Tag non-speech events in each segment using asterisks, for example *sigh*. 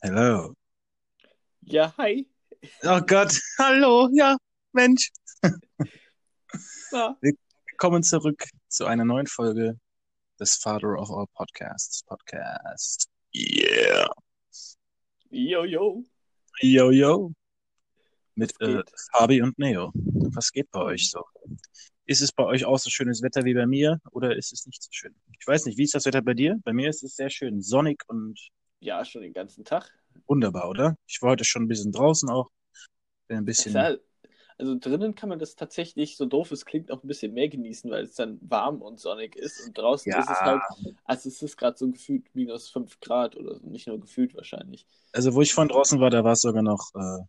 Hello. Ja, hi. Oh Gott, *laughs* hallo, ja, Mensch. *laughs* Ja. Willkommen zurück zu einer neuen Folge des Father of All Podcasts. Podcast. Yeah. Yo, yo. Yo, yo. Mit äh? Fabi und Neo. Was geht bei euch so? Ist es bei euch auch so schönes Wetter wie bei mir oder ist es nicht so schön? Ich weiß nicht, wie ist das Wetter bei dir? Bei mir ist es sehr schön sonnig und Ja, schon den ganzen Tag. wunderbar, oder? Ich war heute schon ein bisschen draußen auch. Bin ein bisschen. Ja, also drinnen kann man das tatsächlich, so doof es klingt, auch ein bisschen mehr genießen, weil es dann warm und sonnig ist. Und draußen Ja. ist es halt, also es ist gerade so gefühlt minus 5 Grad oder so. Nicht nur gefühlt wahrscheinlich. Also, wo ich vorhin draußen war, da war es sogar noch, äh,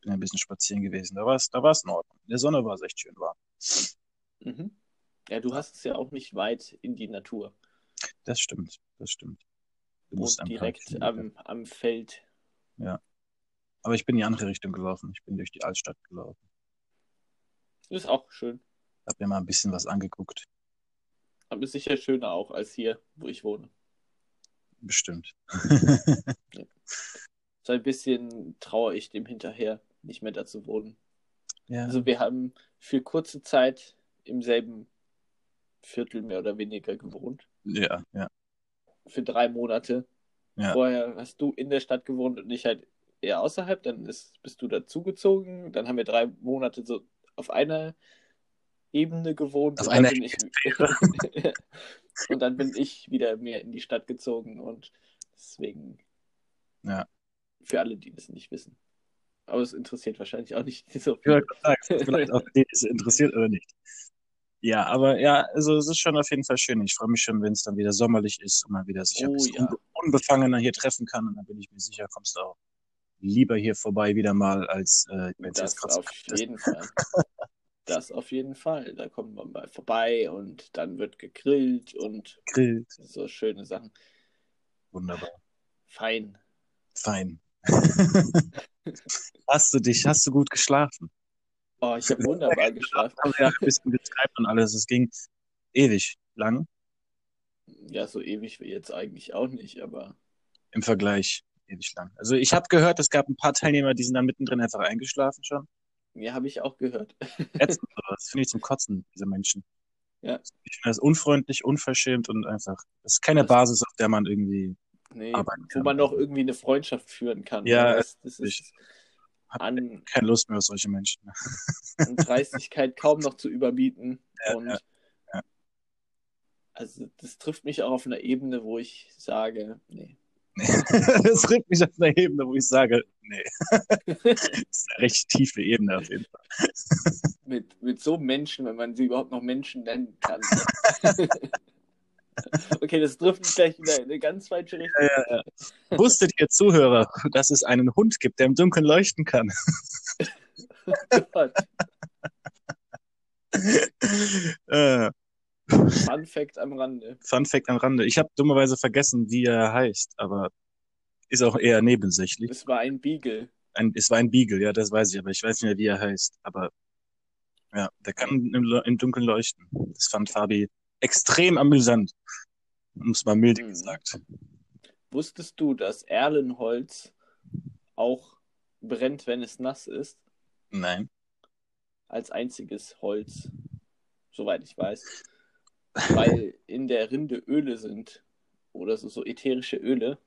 bin ein bisschen spazieren gewesen. Da war es, da war es in Ordnung. In der Sonne war es echt schön warm. Mhm. Ja, du hast es ja auch nicht weit in die Natur. Das stimmt, das stimmt. Und direkt am, am Feld. Aber ich bin in die andere Richtung gelaufen. Ich bin durch die Altstadt gelaufen. Ist auch schön. Hab mir mal ein bisschen was angeguckt. Aber ist sicher schöner auch als hier, wo ich wohne. Bestimmt. *laughs* So ein bisschen trauere ich dem hinterher, nicht mehr da zu wohnen. ja. Also wir haben für kurze Zeit im selben Viertel mehr oder weniger gewohnt. ja, ja. Für drei Monate. Ja. Vorher hast du in der Stadt gewohnt und ich halt eher außerhalb. Dann ist, bist du dazugezogen. Dann haben wir drei Monate so auf einer Ebene gewohnt. Auf und dann einer bin ich, *laughs* Und dann bin ich wieder mehr in die Stadt gezogen und deswegen Ja. für alle, die das nicht wissen. Aber es interessiert wahrscheinlich auch nicht so viel. sagen, vielleicht auch den es interessiert oder nicht. Ja, aber ja, also es ist schon auf jeden Fall schön. Ich freue mich schon, wenn es dann wieder sommerlich ist und man wieder sich ein Oh ja. unbe unbefangener hier treffen kann. Und dann bin ich mir sicher, kommst du auch lieber hier vorbei wieder mal, als äh, wenn es Das jetzt gerade so auf ist. jeden Fall. Das auf jeden Fall. Da kommt man mal vorbei und dann wird gegrillt und Grillt. so schöne Sachen. Wunderbar. Fein. Fein. *laughs* hast du dich, hast du gut geschlafen? Oh, ich habe wunderbar *laughs* geschlafen. Ja ein bisschen geskypt und alles. Es ging ewig lang Ja, so ewig wie jetzt eigentlich auch nicht, aber im Vergleich. Ewig lang. Also ich habe gehört, es gab ein paar Teilnehmer, die sind dann mittendrin einfach eingeschlafen schon. ja, habe ich auch gehört. *laughs* Das finde ich zum Kotzen, diese Menschen. Ja. Ich finde das unfreundlich, unverschämt und einfach, das ist keine Das- Basis, auf der man irgendwie Nee, arbeiten wo kann. man noch irgendwie eine Freundschaft führen kann. Ja, das, das ich ist hab an, keine Lust mehr auf solche Menschen. an Dreistigkeit kaum noch zu überbieten. Ja, und ja, ja. also das trifft mich auch auf einer Ebene, wo ich sage, nee. *laughs* das trifft mich auf einer Ebene, wo ich sage, nee. *laughs* das ist eine recht tiefe Ebene auf jeden Fall. mit, mit so Menschen, wenn man sie überhaupt noch Menschen nennen kann. *laughs* okay, das trifft mich gleich wieder in eine ganz falsche Richtung. Ja, ja. Wusstet ihr Zuhörer, dass es einen Hund gibt, der im Dunkeln leuchten kann? Gott. *laughs* äh, Fun Fact am Rande. Fun Fact am Rande. Ich habe dummerweise vergessen, wie er heißt, aber ist auch eher nebensächlich. Es war ein Beagle. Ein, es war ein Beagle, ja, das weiß ich, aber ich weiß nicht mehr, wie er heißt. Aber ja, der kann im, im Dunkeln leuchten. Das fand Fabi extrem amüsant. Um es mal milde Mhm. gesagt. Wusstest du, dass Erlenholz auch brennt, wenn es nass ist? Nein. Als einziges Holz, soweit ich weiß. Weil in der Rinde Öle sind. Oder so, so ätherische Öle.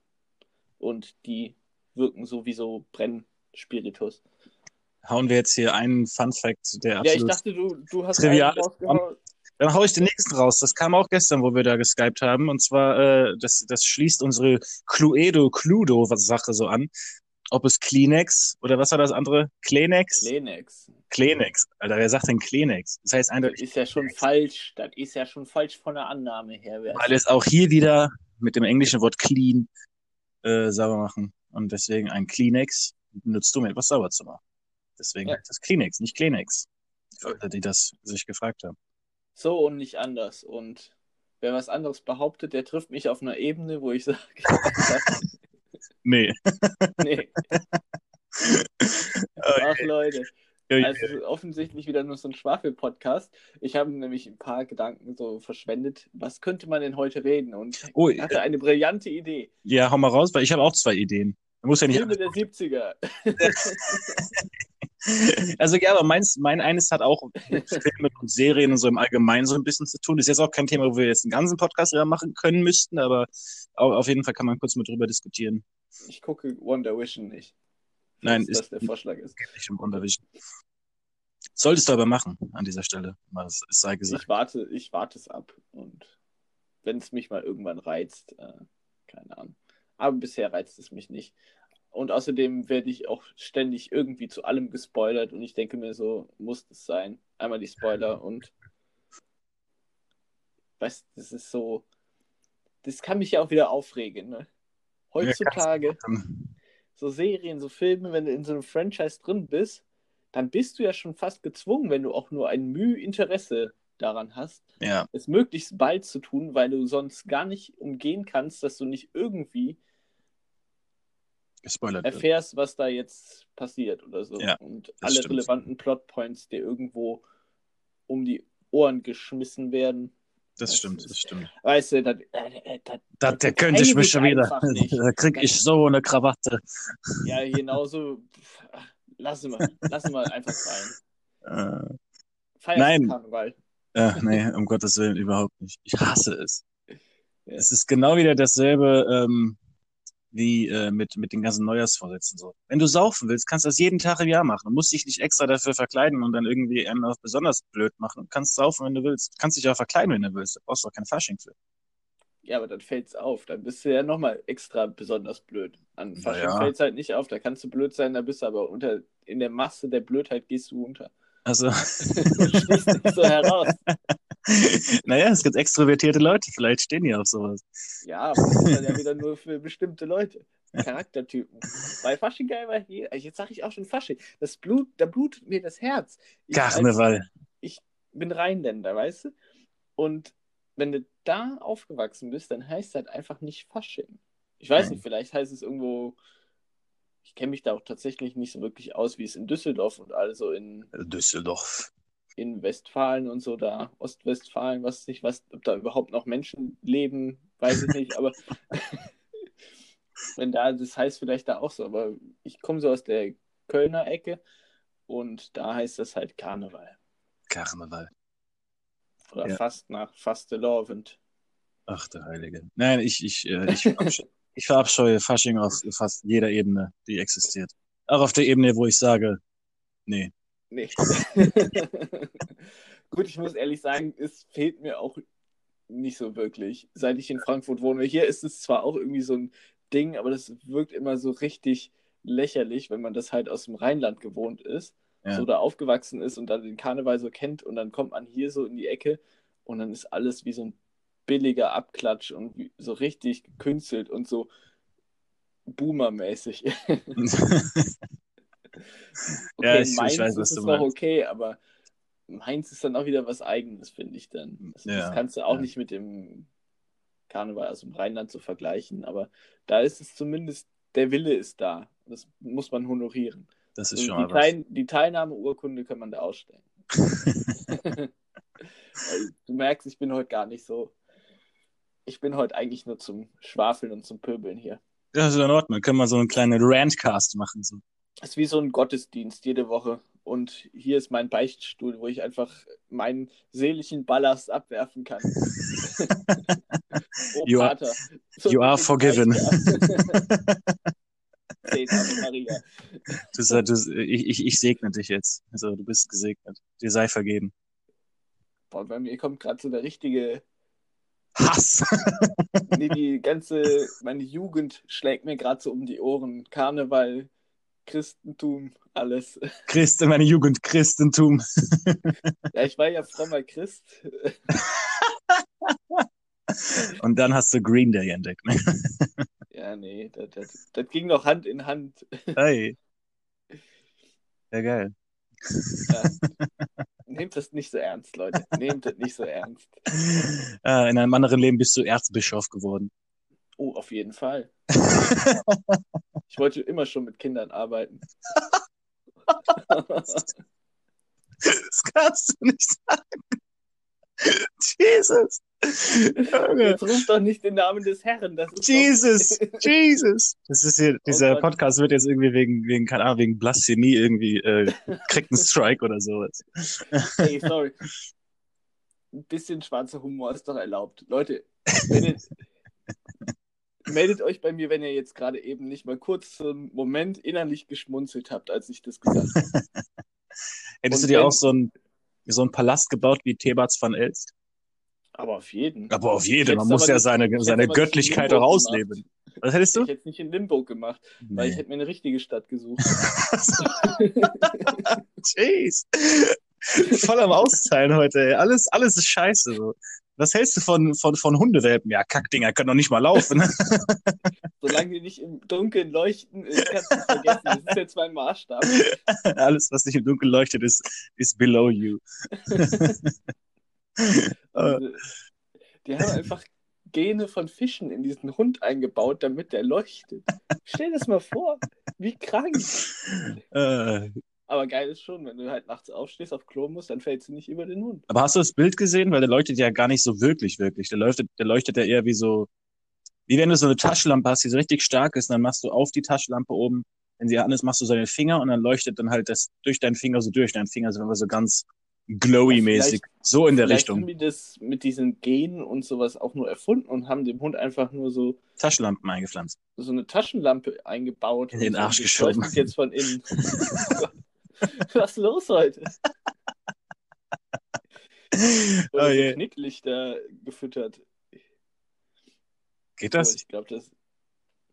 Und die wirken so wie so Brennspiritus. Hauen wir jetzt hier einen Fun Fact, der Ja, ich absolut. dachte, du, du hast Trivial rausgehauen. Dann hau ich den nächsten raus. Das kam auch gestern, wo wir da geskypt haben. Und zwar, äh, das, das schließt unsere Cluedo-Cluedo-Sache so an. Ob es Kleenex oder was war das andere? Kleenex? Kleenex. Kleenex. Alter, wer sagt denn Kleenex? Das heißt Das eindeutig, ist ja schon falsch. Das ist ja schon falsch von der Annahme her. Weil es auch hier wieder mit dem englischen Wort clean äh, sauber machen. Und deswegen ein Kleenex nutzt du, um etwas sauber zu machen. Deswegen Ja. das Kleenex, nicht Kleenex. Für alle, die das sich gefragt haben. So und nicht anders. Und wer was anderes behauptet, der trifft mich auf einer Ebene, wo ich *laughs* sage, Nee. nee. Ach Leute. Also offensichtlich wieder nur so ein Schwafel-Podcast. Ich habe nämlich ein paar Gedanken so verschwendet. Was könnte man denn heute reden? Und Oh, ich hatte eine brillante Idee. ja, hau mal raus, weil ich habe auch zwei Ideen. Man muss ja nicht Filme der *laughs* 70er. *laughs* *laughs* Also ja, aber meins, mein eines hat auch mit Filmen und Serien und so im Allgemeinen so ein bisschen zu tun. Ist jetzt auch kein Thema, wo wir jetzt einen ganzen Podcast drüber machen können müssten, aber au- auf jeden Fall kann man kurz mit drüber diskutieren. Ich gucke Wonder Vision nicht. Nein, ist das der Vorschlag ist. nicht um Unterricht. Solltest du aber machen an dieser Stelle. Mal, es es sei gesagt. Ich warte, ich warte es ab. Und wenn es mich mal irgendwann reizt, äh, keine Ahnung. Aber bisher reizt es mich nicht. Und außerdem werde ich auch ständig irgendwie zu allem gespoilert und ich denke mir so, muss das sein. Einmal die Spoiler *laughs* und weißt, das ist so, das kann mich ja auch wieder aufregen, ne? Heutzutage, so Serien, so Filme, wenn du in so einem Franchise drin bist, dann bist du ja schon fast gezwungen, wenn du auch nur ein Mühe Interesse daran hast, Ja, es möglichst bald zu tun, weil du sonst gar nicht umgehen kannst, dass du nicht irgendwie gespoilert wird. erfährst, was da jetzt passiert oder so. Ja, und alle stimmt. relevanten Plotpoints dir irgendwo um die Ohren geschmissen werden. Das das stimmt, ist- das stimmt. Weißt du, äh, äh, das, Da, das der könnte ich mich schon wieder. *laughs* Da krieg ich so eine Krawatte. Ja, genauso. Lassen wir, lassen wir einfach sein. *laughs* Äh, Feierst Nein. Karneval. äh, nee, um Gottes Willen, überhaupt nicht. Ich hasse es. Ja. Es ist genau wieder dasselbe ähm, wie äh, mit, mit den ganzen Neujahrsvorsätzen. So. Wenn du saufen willst, kannst du das jeden Tag im Jahr machen. Du musst dich nicht extra dafür verkleiden und dann irgendwie einen auf besonders blöd machen. Du kannst saufen, wenn du willst. Du kannst dich auch verkleiden, wenn du willst. Da brauchst du auch kein Fasching für. Ja, aber dann fällt's auf. Dann bist du ja nochmal extra besonders blöd. An Fasching Naja. fällt's halt nicht auf. Da kannst du blöd sein, da bist du aber unter, in der Masse der Blödheit gehst du unter. Also, Du stehst nicht so heraus. *laughs* *laughs* naja, es gibt extrovertierte Leute, vielleicht stehen die auf sowas. Ja, aber das ist dann ja wieder nur für bestimmte Leute. Charaktertypen. Bei Fasching geil war hier, jetzt sage ich auch schon Fasching. Das Blut, da blutet mir das Herz. Ich als- Karneval. bin Rheinländer, weißt du? Und wenn du da aufgewachsen bist, dann heißt es halt einfach nicht Fasching. Ich weiß Ja. nicht, vielleicht heißt es irgendwo, ich kenne mich da auch tatsächlich nicht so wirklich aus, wie es in Düsseldorf und also in, Düsseldorf. In Westfalen und so da, Ostwestfalen, was nicht, was, ob da überhaupt noch Menschen leben, weiß ich nicht, aber *laughs* wenn da, das heißt vielleicht da auch so, aber ich komme so aus der Kölner Ecke und da heißt das halt Karneval. Karneval. Oder Ja. fast nach Fastelovend. Ach, der Heilige. Nein, ich, ich, äh, ich, verabscheue, *laughs* ich verabscheue Fasching auf fast jeder Ebene, die existiert. Auch auf der Ebene, wo ich sage, nee. Nee. *laughs* Gut, ich muss ehrlich sagen, es fehlt mir auch nicht so wirklich. Seit ich in Frankfurt wohne, hier ist es zwar auch irgendwie so ein Ding, aber das wirkt immer so richtig lächerlich, wenn man das halt aus dem Rheinland gewohnt ist, Ja. so da aufgewachsen ist und dann den Karneval so kennt und dann kommt man hier so in die Ecke und dann ist alles wie so ein billiger Abklatsch und so richtig gekünstelt und so boomermäßig. *laughs* *laughs* *laughs* Okay, Ja, ich- ich Mainz weiß, was ist du noch okay, aber Mainz ist dann auch wieder was Eigenes, finde ich dann. Das, Ja, das kannst du auch ja. nicht mit dem Karneval aus dem Rheinland so vergleichen, aber da ist es zumindest, der Wille ist da. Das muss man honorieren. Das ist Und schon die. Teil, die Teilnahmeurkunde kann man da ausstellen. Weil *laughs* *laughs* du merkst, ich bin heute gar nicht so. Ich bin heute eigentlich nur zum Schwafeln und zum Pöbeln hier. Ja, ist in Ordnung. Können wir so einen kleinen Rantcast machen. So. Es ist wie so ein Gottesdienst jede Woche. Und hier ist mein Beichtstuhl, wo ich einfach meinen seelischen Ballast abwerfen kann. *laughs* oh, You are- Vater. you are forgiven. *laughs* Maria. Du, du, ich, ich, ich segne dich jetzt. Also, du bist gesegnet. Dir sei vergeben. Boah, bei mir kommt gerade so der richtige. Hass! Nee, die ganze. Meine Jugend schlägt mir gerade so um die Ohren. Karneval, Christentum, alles. *laughs* Christ in meine Jugend, Christentum. Ja, ich war ja frommer Christ. *laughs* Und dann hast du Green Day entdeckt. Ne? *laughs* Ja, nee, das, das, das ging noch Hand in Hand. Hey. Ja, geil. Ja. Nehmt das nicht so ernst, Leute. Nehmt das nicht so ernst. Äh, in einem anderen Leben bist du Erzbischof geworden. Oh, auf jeden Fall. *laughs* Ich wollte immer schon mit Kindern arbeiten. Das kannst du nicht sagen. Jesus. Jetzt ruf doch nicht den Namen des Herrn. Das ist Jesus, *laughs* Jesus. Das ist hier, dieser Gott. Podcast wird jetzt irgendwie wegen, wegen, keine Ahnung, wegen Blasphemie irgendwie, äh, kriegt einen Strike oder sowas. Doch, hey, sorry. Ein bisschen schwarzer Humor ist doch erlaubt. Leute, wenn ihr, *laughs* meldet euch bei mir, wenn ihr jetzt gerade eben nicht mal kurz so einen Moment innerlich geschmunzelt habt, als ich das gesagt habe. *laughs* Hättest Und du dir wenn- auch so einen, so einen Palast gebaut wie Thebats van Elst? Aber auf jeden. Aber auf Ich jeden. Man muss ja nicht- seine, ich seine Göttlichkeit auch ausleben. Was hättest Ich du? hätte es nicht in Limbo gemacht, weil ich Nee. hätte mir eine richtige Stadt gesucht. *laughs* Jeez. Voll am Auszahlen heute, ey. Alles, alles ist scheiße. So. Was hältst du von, von, von Hundewelpen? Ja, Kackdinger können doch nicht mal laufen. *laughs* Solange die nicht im Dunkeln leuchten, kannst du es vergessen. Das ist jetzt mein Maßstab. *laughs* Alles, was nicht im Dunkeln leuchtet, ist, ist below you. *laughs* Äh, Also, die haben einfach Gene von Fischen in diesen Hund eingebaut, damit der leuchtet. Stell dir das mal vor. Wie krank. äh, Aber geil ist schon, wenn du halt nachts aufstehst, auf Klo musst, dann fällst du nicht über den Hund. aber hast du das Bild gesehen? Weil der leuchtet ja gar nicht so wirklich, wirklich. Der leuchtet, der leuchtet ja eher wie so, wie wenn du so eine Taschenlampe hast, die so richtig stark ist, und dann machst du auf die Taschenlampe oben, wenn sie an ist, machst du seine Finger und dann leuchtet dann halt das durch deinen Finger so durch. Dein Finger sind immer so ganz glowy-mäßig. So in der Vielleicht Richtung. haben die das mit diesen Genen und sowas auch nur erfunden und haben dem Hund einfach nur so, Taschenlampen eingepflanzt. so eine Taschenlampe eingebaut. In den so, Arsch die geschoben. jetzt von innen. *laughs* *laughs* *laughs* Was ist los heute? Oh Oder je. so Knicklichter gefüttert. Geht das? Ich glaube, das.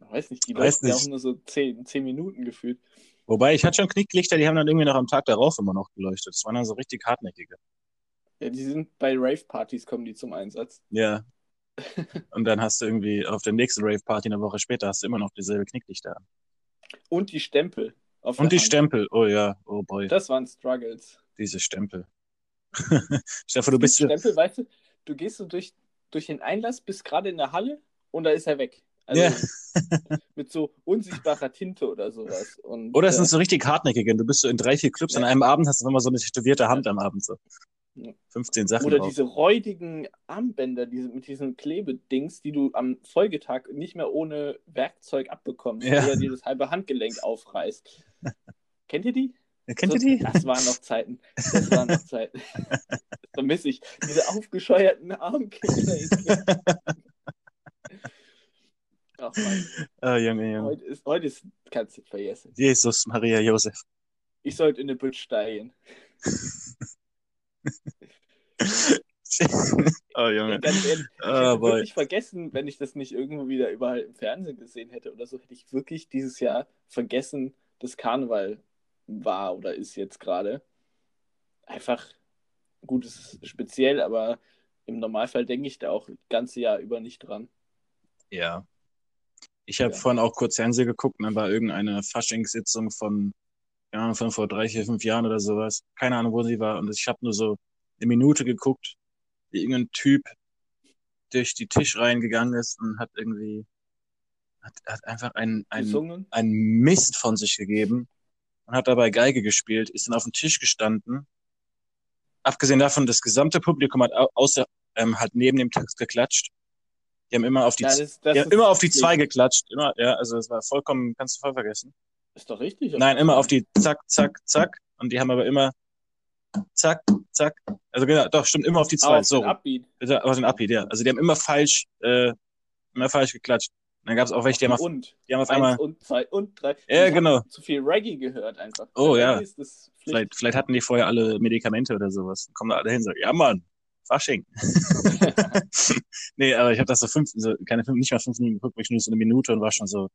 Ich weiß nicht, die Weiß nicht. auch nur so 10, 10 Minuten gefühlt. Wobei, ich hatte schon Knicklichter, die haben dann irgendwie noch am Tag darauf immer noch geleuchtet. Das waren dann so richtig hartnäckige. Ja, die sind bei Rave-Partys kommen die zum Einsatz. Ja. *laughs* Und dann hast du irgendwie auf der nächsten Rave-Party eine Woche später hast du immer noch dieselbe Knicklichter. an. Und die Stempel. Und die Hand. Stempel. Oh ja, oh boy, Das waren Struggles. diese Stempel. *laughs* Stefan, du bist so, Stempel, weißt du, du gehst so durch, durch den Einlass, bist gerade in der Halle und da ist er weg. Also Ja. *laughs* mit so unsichtbarer Tinte oder sowas. Und, Oder es äh, sind so richtig hartnäckige. Du bist so in drei, vier Clubs an Ja. einem Abend, hast du immer so eine tätowierte Hand am Abend. So. Ja. 15 Sachen Oder drauf. diese räudigen Armbänder diese, mit diesen Klebedings, die du am Folgetag nicht mehr ohne Werkzeug abbekommst, Ja. oder dir das halbe Handgelenk aufreißt. *laughs* Kennt ihr die? Kennt ihr die? Das waren noch Zeiten. Das waren noch Zeiten. *laughs* Das vermisse ich. Diese aufgescheuerten Armkinder. *laughs* Ach man, Ah, Junge, Junge. heute ist, heute ist, kannst du vergessen. Jesus, Maria, Josef. Ich sollte in eine Bütt steigen. *laughs* oh, Ja, Junge. ganz ehrlich, ich hätte boy. wirklich vergessen, wenn ich das nicht irgendwo wieder überall im Fernsehen gesehen hätte oder so, hätte ich wirklich dieses Jahr vergessen, dass Karneval war oder ist jetzt gerade. Einfach, gut, es ist speziell, aber im Normalfall denke ich da auch das ganze Jahr über nicht dran. Ja. Ich habe Ja. vorhin auch kurz Fernsehen geguckt und dann war irgendeine Faschingssitzung von, ja, von vor drei, vier, fünf Jahren oder sowas. Keine Ahnung, wo sie war. Und ich habe nur so eine Minute geguckt, wie irgendein Typ durch die Tischreihen gegangen ist und hat irgendwie, hat, hat einfach einen, einen, einen Mist von sich gegeben und hat dabei Geige gespielt, ist dann auf dem Tisch gestanden. Abgesehen davon, das gesamte Publikum hat au- außer, ähm, halt neben dem Text geklatscht. Die haben immer auf die Ja, das, das die haben immer auf die zwei geklatscht. Immer, ja, also es war vollkommen, kannst du voll vergessen. Ist doch richtig. Nein, immer auf die zack, zack, zack. Und die haben aber immer zack, zack. Also genau, doch, stimmt, immer auf die zwei. Auf so, den Upbeat. Ja, auf den Upbeat, ja. Also die haben immer falsch, äh, immer falsch geklatscht. Und dann gab es auch welche, die haben auf, und. die haben auf einmal, und zwei und drei. Ja, Ich genau. Zu viel Reggae gehört einfach. Oh, ja. Vielleicht, vielleicht hatten die vorher alle Medikamente oder sowas. Kommen da alle hin und sagen, ja Mann, Fasching. *laughs* *laughs* nee, aber ich habe das so fünf, so, keine fünf, nicht mal fünf Minuten geguckt, wirklich nur so eine Minute und war schon so,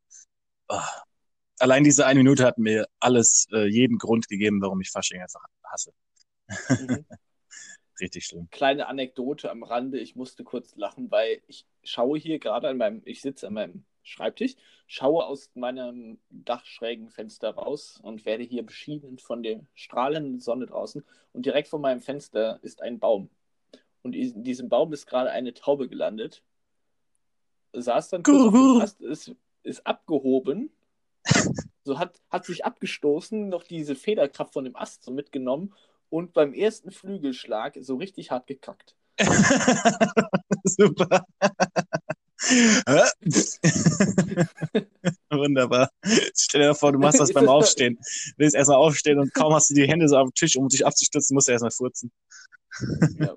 oh. Allein diese eine Minute hat mir alles, äh, jeden Grund gegeben, warum ich Fasching einfach hasse. Mhm. *laughs* Richtig schlimm. Kleine Anekdote am Rande. Ich musste kurz lachen, weil ich schaue hier gerade an meinem, ich sitze an meinem Schreibtisch, schaue aus meinem dachschrägen Fenster raus und werde hier beschienen von der strahlenden Sonne draußen. Und direkt vor meinem Fenster ist ein Baum. Und in diesem Baum ist gerade eine Taube gelandet. Saß dann kurz ist, ist abgehoben. *laughs* So hat, hat sich abgestoßen, noch diese Federkraft von dem Ast so mitgenommen und beim ersten Flügelschlag so richtig hart gekackt. *laughs* Super. *laughs* Wunderbar. Stell dir vor, du machst das beim Aufstehen. Du willst erstmal aufstehen und kaum hast du die Hände so auf dem Tisch, um dich abzustützen, musst du erstmal furzen. Ja.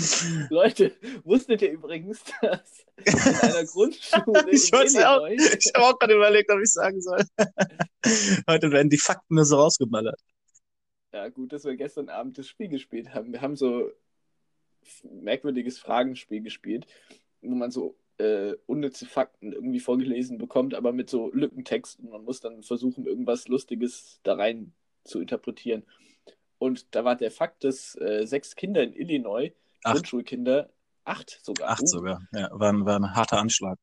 *laughs* Leute, wusstet ihr übrigens, dass in einer Grundschule *laughs* ich in auch, *laughs* ich habe auch gerade überlegt, ob ich sagen soll. Heute werden die Fakten nur so rausgeballert. ja gut, dass wir gestern Abend das Spiel gespielt haben. Wir haben so merkwürdiges Fragenspiel gespielt, wo man so äh, unnütze Fakten irgendwie vorgelesen bekommt, aber mit so Lückentext und man muss dann versuchen, irgendwas Lustiges da rein zu interpretieren. Und da war der Fakt, dass äh, sechs Kinder in Illinois, Acht. Grundschulkinder, acht sogar, Acht uh, sogar. Ja, war, ein- war ein harter Anschlag.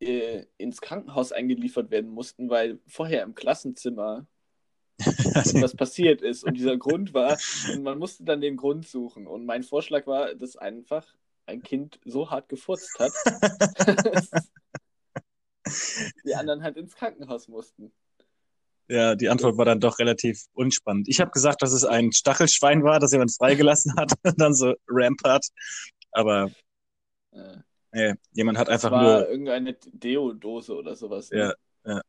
äh, ins Krankenhaus eingeliefert werden mussten, weil vorher im Klassenzimmer *laughs* was passiert ist. Und dieser Grund war, und man musste dann den Grund suchen. Und mein Vorschlag war, dass einfach ein Kind so hart gefurzt hat, *laughs* *laughs* dass die anderen halt ins Krankenhaus mussten. Ja, die Antwort war dann doch relativ unspannend. Ich habe gesagt, dass es ein Stachelschwein war, das jemand freigelassen hat und dann so Rampart. Aber Äh, nee, jemand hat einfach war nur irgendeine Deo-Dose oder sowas. ne? Ja, ja.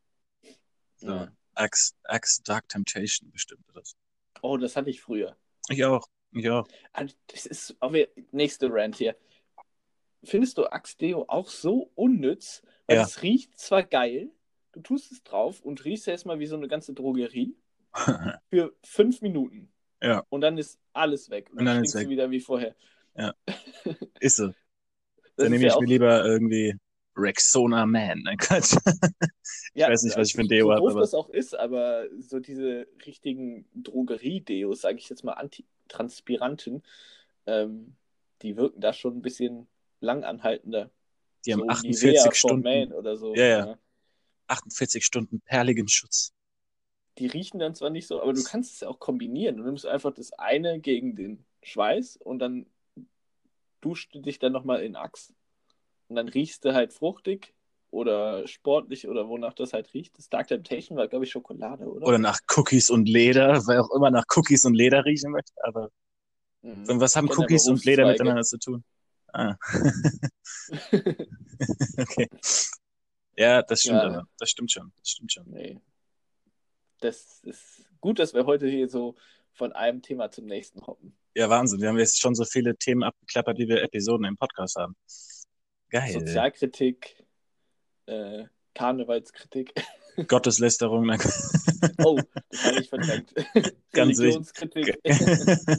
so Ja. Axe, Axe Dark Temptation bestimmt. Oder so. Oh, das hatte ich früher. Ich auch. Ich auch. Ah, Das ist aber nächste Rant hier. Findest du Axe Deo auch so unnütz? Weil Ja. es riecht zwar geil, du tust es drauf und riechst erstmal wie so eine ganze Drogerie *laughs* für fünf Minuten. Ja. Und dann ist alles weg. Und, Und dann dann ist weg. wieder wie vorher. *laughs* Ist so. Dann nehme ja ich mir lieber irgendwie Rexona Man. Nein, *laughs* Quatsch. ja, weiß nicht, was ich für ein so Deo hab, doof aber- das auch ist, aber so diese richtigen Drogerie-Deos, sage ich jetzt mal antitranspiranten, ähm, die wirken da schon ein bisschen langanhaltender. Die haben so 48 Nivea Stunden, Men oder so. Ja, ja. 48 Stunden perligen Schutz. Die riechen dann zwar nicht so, aber du kannst es ja auch kombinieren. Du nimmst einfach das eine gegen den Schweiß und dann duschst du dich dann nochmal in Axe. Und dann riechst du halt fruchtig oder sportlich oder wonach das halt riecht. Das Dark Temptation war, glaube ich, Schokolade, oder? Oder nach Cookies und Leder, wer auch immer nach Cookies und Leder riechen möchte. Aber Mhm. und was haben Cookies und Leder miteinander zu tun? Ah. *laughs* *laughs* okay. Ja, das stimmt Ja. aber. Das stimmt schon. Das stimmt schon. Nee. Das ist gut, dass wir heute hier so von einem Thema zum nächsten hoppen. Ja, Wahnsinn. Wir haben jetzt schon so viele Themen abgeklappert, wie wir Episoden im Podcast haben. Geil. Sozialkritik, äh, Karnevalskritik. *laughs* Gotteslästerung. Oh, das habe ich verdrängt. Ganz. Religionskritik. *laughs*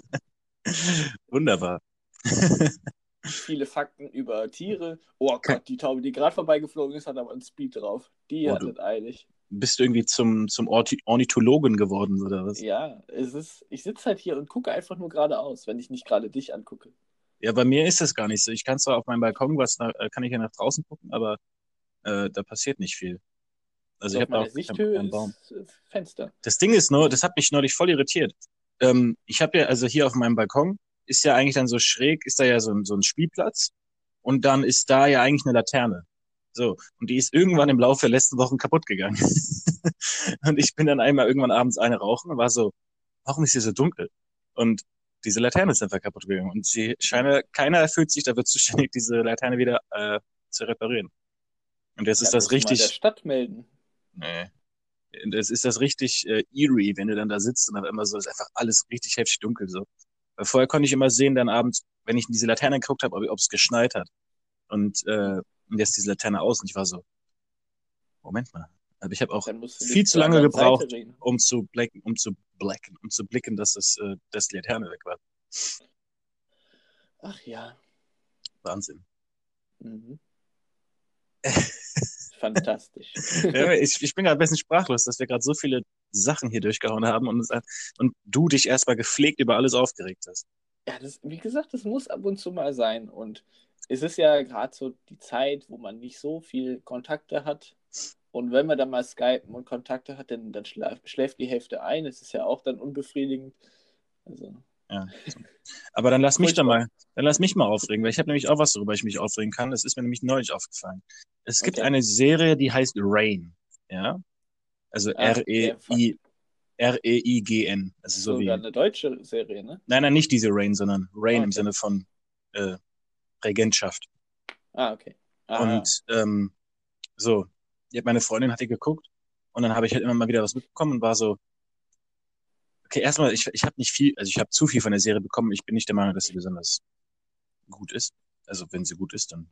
Wunderbar. *laughs* Viele Fakten über Tiere. Oh Gott, die Taube, die gerade vorbeigeflogen ist, hat aber einen Speed drauf. Die Oh, hat es eilig. Bist du irgendwie zum, zum Ornithologen geworden, oder was? Ja, es ist, ich sitze halt hier und gucke einfach nur geradeaus, wenn ich nicht gerade dich angucke. Ja, bei mir ist es gar nicht so. Ich kann zwar auf meinem Balkon was, nach, äh, kann ich ja nach draußen gucken, aber äh, da passiert nicht viel. Also So ich habe auch Sichthöhe Baum. Fenster. Das Ding ist nur, das hat mich neulich voll irritiert. Ähm, ich habe ja, also hier auf meinem Balkon ist ja eigentlich dann so schräg, ist da ja so ein, so ein Spielplatz und dann ist da ja eigentlich eine Laterne. So, und die ist irgendwann im Laufe der letzten Wochen kaputt gegangen. *laughs* und ich bin dann einmal irgendwann abends eine rauchen und war so, warum ist hier so dunkel? Und diese Laterne ist einfach kaputt gegangen. Und sie scheint, keiner fühlt sich dafür zuständig, diese Laterne wieder äh, zu reparieren. Und jetzt ist Ja, das musst du mal richtig. der Stadt melden. Nee. Das ist das richtig äh, eerie, wenn du dann da sitzt und auf einmal so ist einfach alles richtig heftig dunkel so. Weil vorher konnte ich immer sehen, dann abends, wenn ich in diese Laterne geguckt habe, ob es geschneit hat. Und äh, und jetzt diese Laterne aus und ich war so, Moment mal. Aber ich habe auch viel zu lange gebraucht, um zu blacken, um zu blacken, um zu blicken, dass das, äh, dass die Laterne weg war. Ach ja. Wahnsinn. Mhm. *laughs* Fantastisch. ja, ich, ich bin gerade ein bisschen sprachlos, dass wir gerade so viele Sachen hier durchgehauen haben und, es- und du dich erstmal gepflegt über alles aufgeregt hast. Ja, das, wie gesagt, das muss ab und zu mal sein. Und es ist ja gerade so die Zeit, wo man nicht so viel Kontakte hat. Und wenn man dann mal Skypen und Kontakte hat, dann, dann schläft, schläft die Hälfte ein. Das ist ja auch dann unbefriedigend. Also, Ja. Aber dann lass mich doch mal, dann lass mich mal aufregen, weil ich habe nämlich auch was, worüber ich mich aufregen kann. Das ist mir nämlich neulich aufgefallen. Es gibt Okay. eine Serie, die heißt Rain. Ja. Also R-E-I, R-E-I-G-N. Also so Sogar wie. eine deutsche Serie, ne? Nein, nein, nicht diese Rain, sondern Rain im Okay. Sinne von äh, Regentschaft. Ah, okay. Ah, Und ähm, so, meine Freundin hat die geguckt und dann habe ich halt immer mal wieder was mitbekommen und war so, okay, erstmal, ich, ich habe nicht viel, also ich habe zu viel von der Serie bekommen. Ich bin nicht der Meinung, dass sie besonders gut ist. Also wenn sie gut ist, dann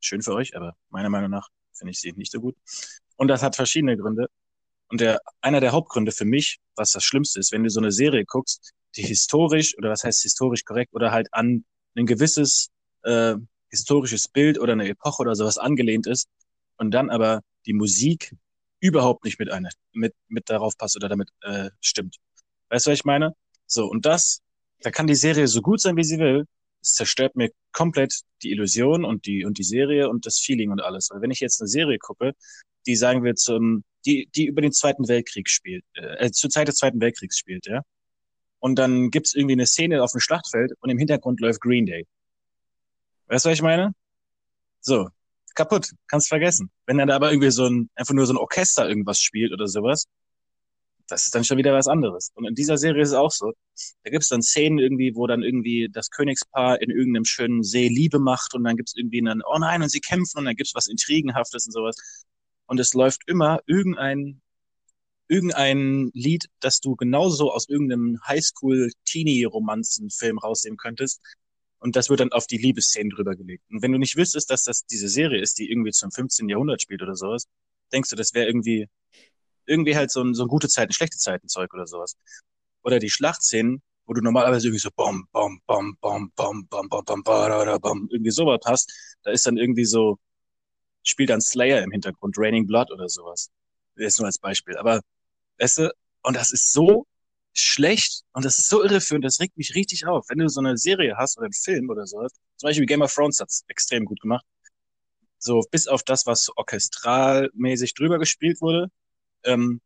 schön für euch, aber meiner Meinung nach finde ich sie nicht so gut. Und das hat verschiedene Gründe. Und der, einer der Hauptgründe für mich, was das Schlimmste ist, wenn du so eine Serie guckst, die historisch, oder was heißt historisch korrekt, oder halt an ein gewisses äh, historisches Bild oder eine Epoche oder sowas angelehnt ist und dann aber die Musik überhaupt nicht mit einer, mit, mit darauf passt oder damit äh, stimmt. Weißt du, was ich meine? So, und das, da kann die Serie so gut sein, wie sie will. Es zerstört mir komplett die Illusion und die, und die Serie und das Feeling und alles. Weil wenn ich jetzt eine Serie gucke, die sagen wir zum, die, die über den Zweiten Weltkrieg spielt, äh, zur Zeit des Zweiten Weltkriegs spielt, ja. Und dann gibt's irgendwie eine Szene auf dem Schlachtfeld und im Hintergrund läuft Green Day. Weißt du, was ich meine? So, kaputt, kannst vergessen. Wenn dann da aber irgendwie so ein, einfach nur so ein Orchester irgendwas spielt oder sowas, das ist dann schon wieder was anderes. Und in dieser Serie ist es auch so. Da gibt's dann Szenen irgendwie, wo dann irgendwie das Königspaar in irgendeinem schönen See Liebe macht und dann gibt's irgendwie dann, oh nein, und sie kämpfen und dann gibt's was Intrigenhaftes und sowas. Und es läuft immer irgendein, irgendein Lied, das du genauso aus irgendeinem Highschool-Teenie-Romanzen-Film rausnehmen könntest. Und das wird dann auf die Liebesszenen drüber gelegt. Und wenn du nicht wüsstest, dass das diese Serie ist, die irgendwie zum 15. Jahrhundert spielt oder sowas, denkst du, das wäre irgendwie, irgendwie halt so ein, so ein gute Zeiten, schlechte Zeiten Zeug oder sowas. Oder die Schlachtszenen, wo du normalerweise irgendwie so bom, bom, bom, bom, bom, bom, bom, bom, bom, irgendwie sowas hast, da ist dann irgendwie so, spielt dann Slayer im Hintergrund, Raining Blood oder sowas. Das ist nur als Beispiel. Aber, weißt du, und das ist so schlecht und das ist so irreführend, das regt mich richtig auf. Wenn du so eine Serie hast oder einen Film oder sowas, zum Beispiel Game of Thrones hat's extrem gut gemacht. So, bis auf das, was orchestralmäßig drüber gespielt wurde, ähm,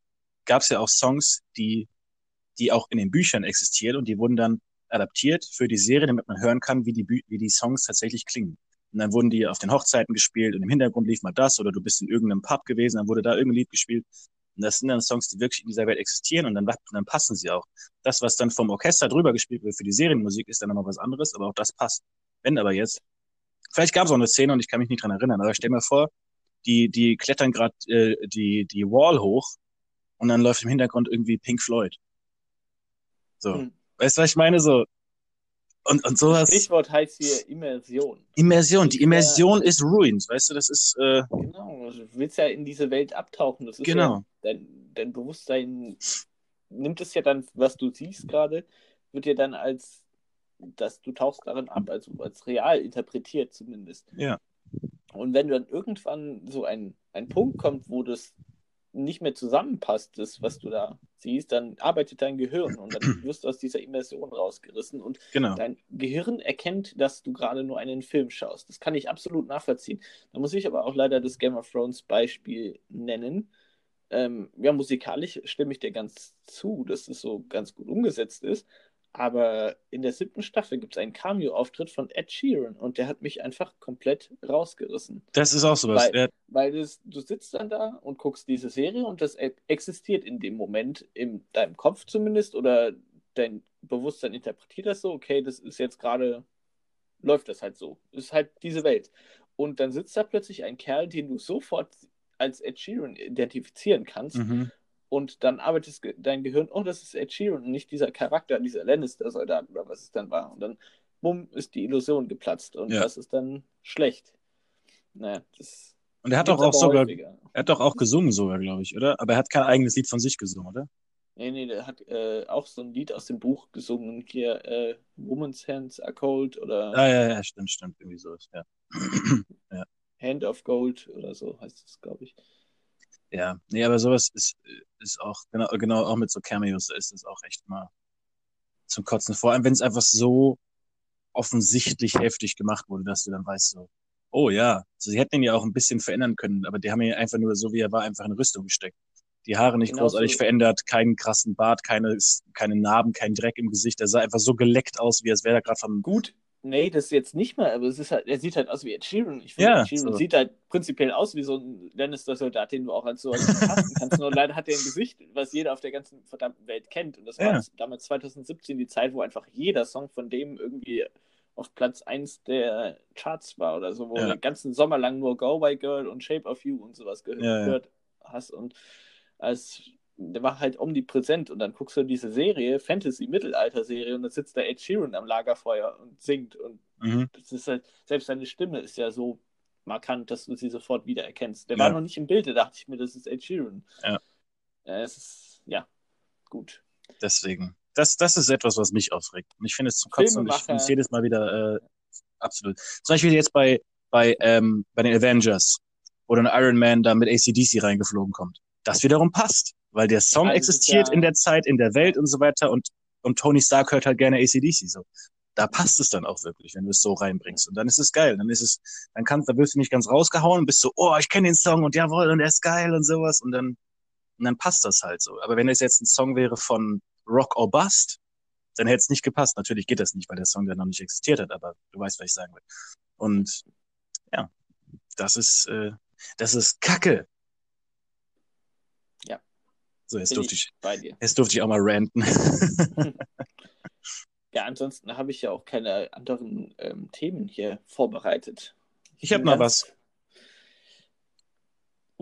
gab's ja auch Songs, die, die auch in den Büchern existieren und die wurden dann adaptiert für die Serie, damit man hören kann, wie die, wie die Songs tatsächlich klingen. Und dann wurden die auf den Hochzeiten gespielt und im Hintergrund lief mal das oder du bist in irgendeinem Pub gewesen, dann wurde da irgendein Lied gespielt. Und das sind dann Songs, die wirklich in dieser Welt existieren und dann, dann passen sie auch. Das, was dann vom Orchester drüber gespielt wird für die Serienmusik, ist dann nochmal was anderes, aber auch das passt. Wenn aber jetzt, vielleicht gab es auch eine Szene und ich kann mich nicht dran erinnern, aber stell mir vor, die, die klettern gerade äh, die, die Wall hoch und dann läuft im Hintergrund irgendwie Pink Floyd. So. Hm. Weißt du, was ich meine? So. Und, und sowas. Stichwort heißt hier Immersion. Immersion. Die Immersion ist ruined. Weißt du, das ist, äh, Genau, du willst ja in diese Welt abtauchen. Das ist Genau. ja dein, dein Bewusstsein nimmt es ja dann, was du siehst gerade, wird dir dann als, dass du tauchst darin ab, also als real interpretiert zumindest. ja. Und wenn dann irgendwann so ein, ein Punkt kommt, wo das nicht mehr zusammenpasst, das, was du da siehst, dann arbeitet dein Gehirn und dann *clears throat* wirst du aus dieser Immersion rausgerissen und Genau. dein Gehirn erkennt, dass du gerade nur einen Film schaust. Das kann ich absolut nachvollziehen. Da muss ich aber auch leider das Game of Thrones Beispiel nennen. Ähm, ja, musikalisch stimme ich dir ganz zu, dass es so ganz gut umgesetzt ist. Aber in der siebten Staffel gibt es einen Cameo-Auftritt von Ed Sheeran und der hat mich einfach komplett rausgerissen. Das ist auch sowas. Weil- Ja, Weil das, du sitzt dann da und guckst diese Serie und das e- existiert in dem Moment in deinem Kopf zumindest oder dein Bewusstsein interpretiert das so, okay, das ist jetzt gerade, läuft das halt so. Ist halt diese Welt. Und dann sitzt da plötzlich ein Kerl, den du sofort als Ed Sheeran identifizieren kannst mhm. Und dann arbeitet dein Gehirn, oh, das ist Ed Sheeran und nicht dieser Charakter, dieser Lannister-Soldat oder was es dann war. Und dann, bumm, ist die Illusion geplatzt und Ja. das ist dann schlecht. Naja, das Und er hat doch auch aber sogar, häufiger. er hat doch auch gesungen sogar, glaube ich, oder? Aber er hat kein eigenes Lied von sich gesungen, oder? Nee, nee, der hat äh, auch so ein Lied aus dem Buch gesungen, hier äh, Woman's Hands Are Cold oder Ah, ja, ja, stimmt, stimmt, irgendwie so ist, *clears throat* ja. Hand of Gold oder so heißt es, glaube ich. Ja, nee, aber sowas ist, ist auch, genau, genau, auch mit so Cameos, da ist es auch echt mal zum Kotzen. Vor allem, wenn es einfach so offensichtlich heftig gemacht wurde, dass du dann weißt so, oh ja, so, sie hätten ihn ja auch ein bisschen verändern können, aber die haben ihn einfach nur so, wie er war, einfach in Rüstung gesteckt. Die Haare nicht Genau großartig so. verändert, keinen krassen Bart, keine, keine Narben, kein Dreck im Gesicht. Er sah einfach so geleckt aus, wie als wäre er gerade vom, Gut, Nee, das jetzt nicht mal, aber es ist halt, er sieht halt aus wie Ed Sheeran. Ich finde, Ja, Ed Sheeran so. sieht halt prinzipiell aus wie so ein Lannister-Soldat, den du auch als so casten kannst. Nur leider hat er ein Gesicht, was jeder auf der ganzen verdammten Welt kennt. Und das war Ja. jetzt damals 2017 die Zeit, wo einfach jeder Song von dem irgendwie auf Platz 1 der Charts war oder so, wo Ja. du den ganzen Sommer lang nur Go By Girl und Shape of You und sowas ge Ja, ja. gehört hast. Und als der war halt omnipräsent und dann guckst du diese Serie, Fantasy-Mittelalter-Serie und dann sitzt da Ed Sheeran am Lagerfeuer und singt und Mhm. das ist halt, selbst seine Stimme ist ja so markant, dass du sie sofort wiedererkennst. Der Ja. war noch nicht im Bild, da dachte ich mir, das ist Ed Sheeran. Ja. Es ist, ja, gut. Deswegen. Das, das ist etwas, was mich aufregt. Und ich finde es zum Kotzen und ich finde es jedes Mal wieder äh, absolut. Zum Beispiel jetzt bei, bei, ähm, bei den Avengers, wo dann Iron Man da mit ACDC reingeflogen kommt. Das wiederum passt, weil der Song Also existiert ja- in der Zeit, in der Welt und so weiter und, und Tony Stark hört halt gerne ACDC so. Da passt es dann auch wirklich, wenn du es so reinbringst. Und dann ist es geil. Dann ist es, dann kannst, da wirst du nicht ganz rausgehauen und bist so, oh, ich kenne den Song und jawohl, und der ist geil und sowas. Und dann, und dann passt das halt so. Aber wenn es jetzt ein Song wäre von Rock or Bust, dann hätte es nicht gepasst. Natürlich geht das nicht, weil der Song dann noch nicht existiert hat, aber du weißt, was ich sagen will. Und ja, das ist, äh, das ist Kacke. So, jetzt Bin durfte ich, ich bei dir. jetzt durfte ich auch mal ranten. *laughs* Ja, ansonsten habe ich ja auch keine anderen ähm, Themen hier vorbereitet. Ich hab bin noch ganz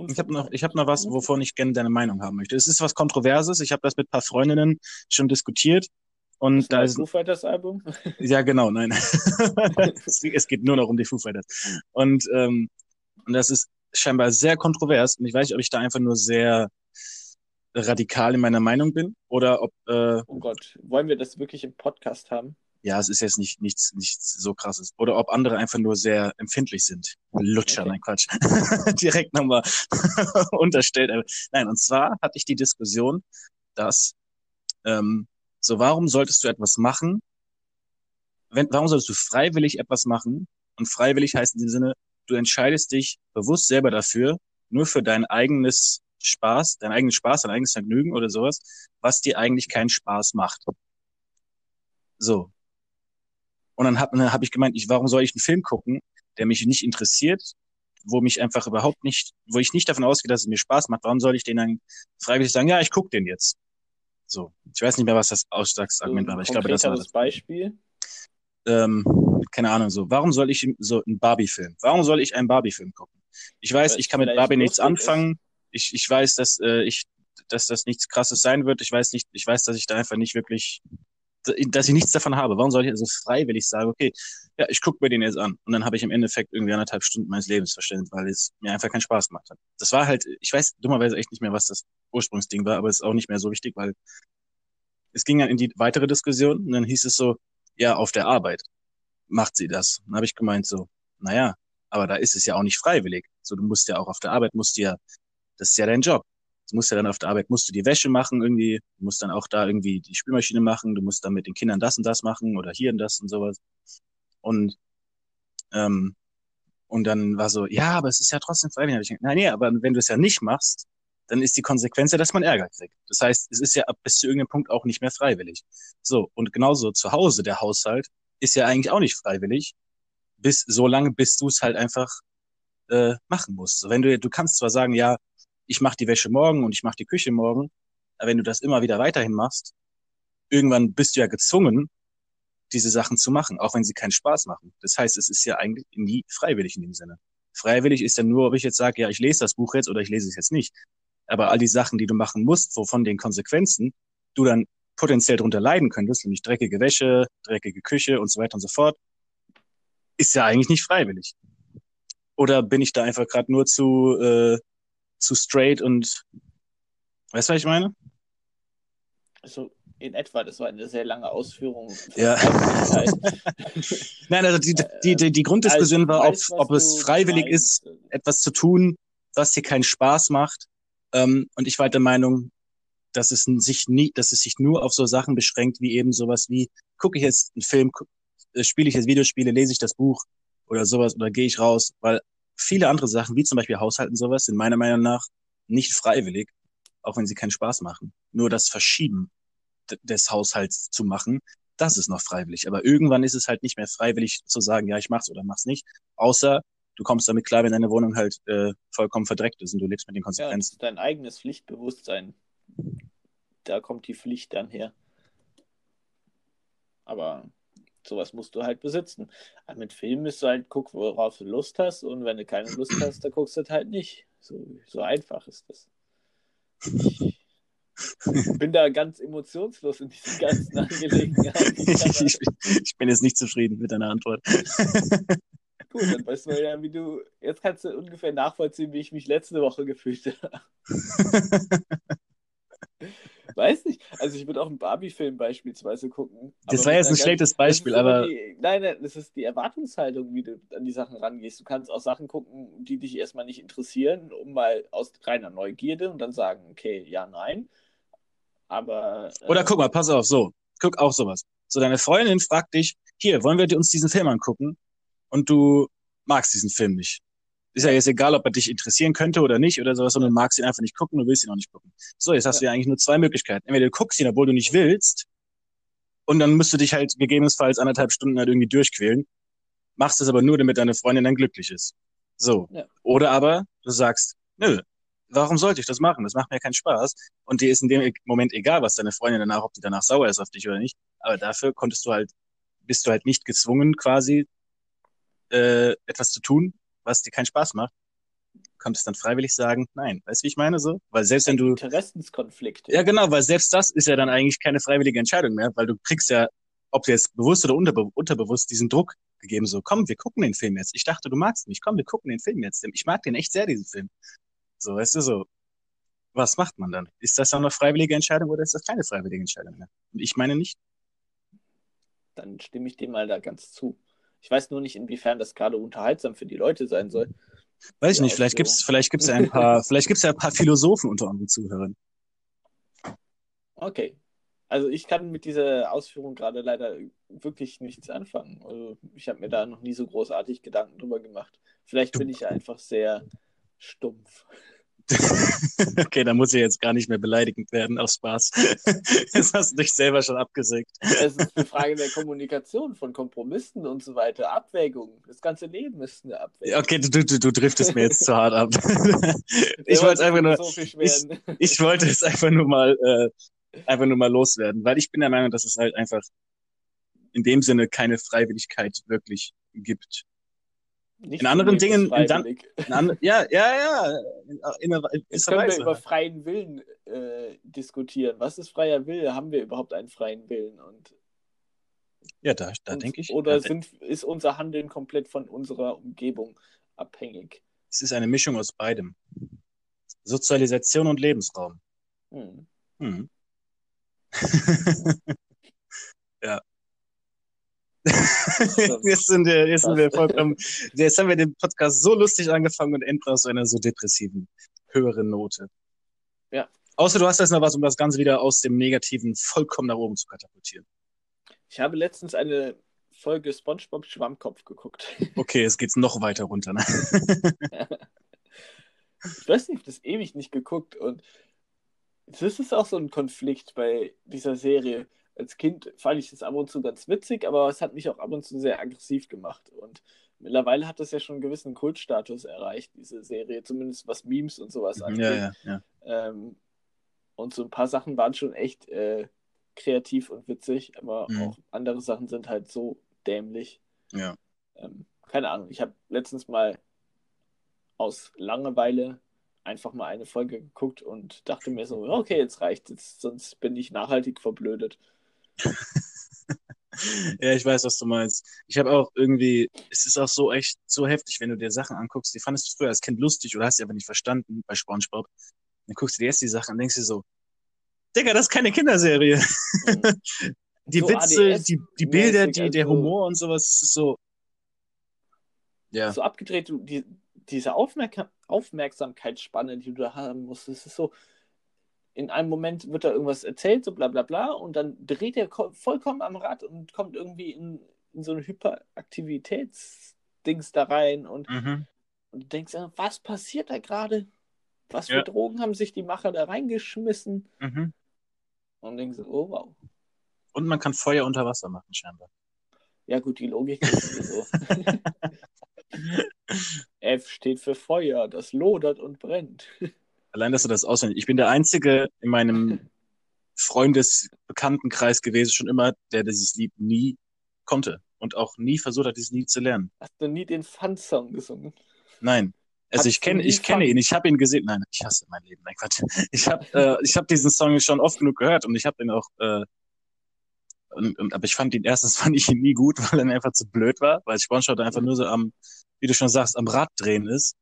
Ich habe noch, ich habe noch was, wovon ich gerne deine Meinung haben möchte. Es ist was Kontroverses. Ich habe das mit ein paar Freundinnen schon diskutiert. Und da das ist, Foo Fighters Album. *laughs* ja genau, nein. es *laughs* es geht nur noch um die Foo Fighters. Und, ähm, und das ist scheinbar sehr kontrovers. Und ich weiß nicht, ob ich da einfach nur sehr radikal in meiner Meinung bin oder ob, äh, Oh Gott, wollen wir das wirklich im Podcast haben? ja, es ist jetzt nicht nichts nichts so krasses. Oder ob andere einfach nur sehr empfindlich sind. Lutscher, Okay. nein, Quatsch. *laughs* Direkt nochmal *laughs* unterstellt. Nein, und zwar hatte ich die Diskussion, dass ähm, so, warum solltest du etwas machen? Wenn, warum solltest du freiwillig etwas machen? Und freiwillig heißt in dem Sinne, du entscheidest dich bewusst selber dafür, nur für dein eigenes Spaß, dein eigenes Spaß, dein eigenes Vergnügen oder sowas, was dir eigentlich keinen Spaß macht. So. Und dann habe hab ich gemeint, ich, warum soll ich einen Film gucken, der mich nicht interessiert, wo mich einfach überhaupt nicht, wo ich nicht davon ausgehe, dass es mir Spaß macht, warum soll ich den dann freiwillig sagen, ja, ich guck den jetzt. So. Ich weiß nicht mehr, was das Ausschlagsargument war, aber ich glaube, das war das. Beispiel. Ähm, keine Ahnung, so. Warum soll ich so einen Barbie-Film? Warum soll ich einen Barbie-Film gucken? Ich weiß, ich kann mit Barbie nichts lustig ist. Ich, ich weiß, dass äh, ich, dass das nichts Krasses sein wird. Ich weiß nicht, ich weiß, dass ich da einfach nicht wirklich, dass ich nichts davon habe. Warum soll ich also freiwillig sagen, okay, ja, ich gucke mir den jetzt an und dann habe ich im Endeffekt irgendwie anderthalb Stunden meines Lebens verschwendet, weil es mir einfach keinen Spaß gemacht hat. Das war halt, ich weiß dummerweise echt nicht mehr, was das Ursprungsding war, aber es ist auch nicht mehr so wichtig, weil es ging dann in die weitere Diskussion und dann hieß es so, ja, auf der Arbeit macht sie das. Dann habe ich gemeint so, naja, aber da ist es ja auch nicht freiwillig. So, du musst ja auch auf der Arbeit, musst du ja, das ist ja dein Job. Du musst ja dann auf der Arbeit, musst du die Wäsche machen irgendwie, du musst dann auch da irgendwie die Spülmaschine machen, du musst dann mit den Kindern das und das machen oder hier und das und sowas. Und, ähm, und dann war so, ja, aber es ist ja trotzdem freiwillig. Ich gedacht, Nein, nee, aber wenn du es ja nicht machst, dann ist die Konsequenz ja, dass man Ärger kriegt. Das heißt, es ist ja bis zu irgendeinem Punkt auch nicht mehr freiwillig. So, und genauso zu Hause, der Haushalt, ist ja eigentlich auch nicht freiwillig, bis so lange, bis du es halt einfach äh, machen musst. So, wenn du, du kannst zwar sagen, ja, ich mache die Wäsche morgen und ich mache die Küche morgen, aber wenn du das immer wieder weiterhin machst, irgendwann bist du ja gezwungen, diese Sachen zu machen, auch wenn sie keinen Spaß machen. Das heißt, es ist ja eigentlich nie freiwillig in dem Sinne. Freiwillig ist ja nur, ob ich jetzt sage, ja, ich lese das Buch jetzt oder ich lese es jetzt nicht. Aber all die Sachen, die du machen musst, wovon den Konsequenzen du dann potenziell darunter leiden könntest, nämlich dreckige Wäsche, dreckige Küche und so weiter und so fort, ist ja eigentlich nicht freiwillig. Oder bin ich da einfach gerade nur zu, äh, zu straight und weißt du, was ich meine? Also in etwa, das war eine sehr lange Ausführung. Ja. *laughs* *laughs* Nein, also die, die, die, die Grunddiskussion Also, war, ob, ob es freiwillig meinst. ist, etwas zu tun, was dir keinen Spaß macht. Ähm, und ich war der Meinung, dass es sich nie, dass es sich nur auf so Sachen beschränkt, wie eben sowas wie, gucke ich jetzt einen Film, äh, spiele ich jetzt Videospiele, lese ich das Buch oder sowas oder gehe ich raus, weil viele andere Sachen, wie zum Beispiel Haushalten sowas, sind meiner Meinung nach nicht freiwillig, auch wenn sie keinen Spaß machen. Nur das Verschieben des Haushalts zu machen, das ist noch freiwillig. Aber irgendwann ist es halt nicht mehr freiwillig zu sagen, ja, ich mach's oder mach's nicht. Außer du kommst damit klar, wenn deine Wohnung halt äh, vollkommen verdreckt ist und du lebst mit den Ja, Konsequenzen. dein eigenes Pflichtbewusstsein. Da kommt die Pflicht dann her. Aber sowas musst du halt besitzen. Aber mit Filmen ist du halt, guck, worauf du Lust hast und wenn du keine Lust hast, dann guckst du es halt nicht. So, so einfach ist das. Ich bin da ganz emotionslos in diesen ganzen Angelegenheiten. *laughs* ich, ich bin jetzt nicht zufrieden mit deiner Antwort. Gut, dann weißt du ja, wie du. Jetzt kannst du ungefähr nachvollziehen, wie ich mich letzte Woche gefühlt habe. *laughs* *laughs* Weiß nicht. Also ich würde auch einen Barbie-Film beispielsweise gucken. Das war jetzt ein schlechtes Beispiel, aber Die, nein, nein, das ist die Erwartungshaltung, wie du an die Sachen rangehst. Du kannst auch Sachen gucken, die dich erstmal nicht interessieren, um mal aus reiner Neugierde und dann sagen, okay, ja, nein. Aber. äh, Oder guck mal, pass auf, so. Guck auch sowas. So, deine Freundin fragt dich, hier, wollen wir uns diesen Film angucken? Und du magst diesen Film nicht. Ist ja jetzt egal, ob er dich interessieren könnte oder nicht oder sowas, sondern du magst ihn einfach nicht gucken, du willst ihn auch nicht gucken. So, jetzt hast du ja eigentlich nur zwei Möglichkeiten. Entweder du guckst ihn, obwohl du nicht willst, und dann musst du dich halt gegebenenfalls anderthalb Stunden halt irgendwie durchquälen, machst es aber nur, damit deine Freundin dann glücklich ist. So. Ja. Oder aber du sagst, nö, warum sollte ich das machen? Das macht mir keinen Spaß. Und dir ist in dem Moment egal, was deine Freundin danach, ob die danach sauer ist auf dich oder nicht. Aber dafür konntest du halt, bist du halt nicht gezwungen, quasi äh, etwas zu tun, was dir keinen Spaß macht. Du kannst dann freiwillig sagen, nein. Weißt du, wie ich meine so? Weil selbst wenn du, Interessenskonflikt. ja genau, weil selbst das ist ja dann eigentlich keine freiwillige Entscheidung mehr, weil du kriegst ja, ob du jetzt bewusst oder unterbe unterbewusst, diesen Druck gegeben, so, komm, wir gucken den Film jetzt. Ich dachte, du magst mich. Komm, wir gucken den Film jetzt. Ich mag den echt sehr, diesen Film. So, weißt du, so. Was macht man dann? Ist das dann eine freiwillige Entscheidung oder ist das keine freiwillige Entscheidung mehr? Und ich meine nicht. Dann stimme ich dem mal da ganz zu. Ich weiß nur nicht, inwiefern das gerade unterhaltsam für die Leute sein soll. Weiß ich nicht, vielleicht Ausführung. gibt's, vielleicht gibt's ja ein paar, *laughs* vielleicht gibt's ja ein paar Philosophen unter unseren Zuhörern. Okay. Also ich kann mit dieser Ausführung gerade leider wirklich nichts anfangen. Also ich habe mir da noch nie so großartig Gedanken drüber gemacht. Vielleicht Du- bin ich einfach sehr stumpf. Okay, da muss ich jetzt gar nicht mehr beleidigend werden, aus Spaß. *laughs* Jetzt hast du dich selber schon abgesägt. Es ist eine Frage der Kommunikation, von Kompromissen und so weiter, Abwägung. Das ganze Leben ist eine Abwägung. Okay, du, du, du driftest mir jetzt zu hart ab. *laughs* ich wollte es einfach nur, so werden. ich wollte es einfach nur mal, äh, einfach nur mal loswerden, weil ich bin der Meinung, dass es halt einfach in dem Sinne keine Freiwilligkeit wirklich gibt. Nicht in anderen Dingen- in freiwillig. In and- *laughs* ja, ja, ja, in, in, in Jetzt können wir über freien Willen äh, diskutieren. Was ist freier Wille? Haben wir überhaupt einen freien Willen? Und, Ja, da, da und, denke ich. Oder sind, ist unser Handeln komplett von unserer Umgebung abhängig? es ist eine Mischung aus beidem. Sozialisation und Lebensraum. Hm. Hm. *laughs* ja. *laughs* jetzt sind wir, jetzt sind wir vollkommen, jetzt haben wir den Podcast so lustig angefangen und enden aus einer so depressiven, höheren Note. Ja. Außer du hast jetzt noch was, um das Ganze wieder aus dem Negativen vollkommen nach oben zu katapultieren. Ich habe letztens eine Folge SpongeBob Schwammkopf geguckt. *laughs* Okay, jetzt geht's noch weiter runter. Ne? *laughs* Ich weiß nicht, ich habe das ewig nicht geguckt und das ist auch so ein Konflikt bei dieser Serie. Als Kind fand ich das ab und zu ganz witzig, aber es hat mich auch ab und zu sehr aggressiv gemacht. Und mittlerweile hat das ja schon einen gewissen Kultstatus erreicht, diese Serie, zumindest was Memes und sowas angeht. Ja, ja, ja. Ähm, und so ein paar Sachen waren schon echt äh, kreativ und witzig, aber Mhm. auch andere Sachen sind halt so dämlich. ja. Ähm, keine Ahnung, ich habe letztens mal aus Langeweile einfach mal eine Folge geguckt und dachte mir so, okay, jetzt reicht jetzt, sonst bin ich nachhaltig verblödet. *laughs* Ja, ich weiß, was du meinst. Ich habe auch irgendwie, es ist auch so echt so heftig, wenn du dir Sachen anguckst, die fandest du früher als Kind lustig oder hast sie aber nicht verstanden bei SpongeBob. Dann guckst du dir jetzt die Sachen und denkst dir so, Digga, das ist keine Kinderserie. Mhm. *laughs* Die So Witze, ADS die, die Bilder, die, der also- Humor und sowas, ist so. Ja. So abgedreht, die, diese Aufmerk Aufmerksamkeitsspanne, die du da haben musst, es ist so, in einem Moment wird da irgendwas erzählt, so bla bla bla, und dann dreht er ko- vollkommen am Rad und kommt irgendwie in, in so ein Hyperaktivitätsdings da rein und, Mhm. und du denkst, ja, was passiert da gerade? Was für Ja. Drogen haben sich die Macher da reingeschmissen? Mhm. Und denkst, oh wow. Und man kann Feuer unter Wasser machen, scheinbar. Ja, gut, die Logik ist so. *laughs* F steht für Feuer, das lodert und brennt. Allein, dass du das auswendig. Ich bin der Einzige in meinem Freundesbekanntenkreis gewesen, schon immer, der dieses Lied nie konnte und auch nie versucht hat, dieses Lied zu lernen. Hast du nie den Fun-Song gesungen? Nein. Also Hattest ich kenne ich kenne ihn, ich habe ihn gesehen. Nein, ich hasse mein Leben. Nein, Quatsch. Ich habe äh, ich hab diesen Song schon oft genug gehört und ich habe ihn auch äh, und, und, aber ich fand ihn erstens *laughs* fand ich ihn nie gut, weil er einfach zu blöd war, weil SpongeBob einfach nur so am, wie du schon sagst, am Rad drehen ist.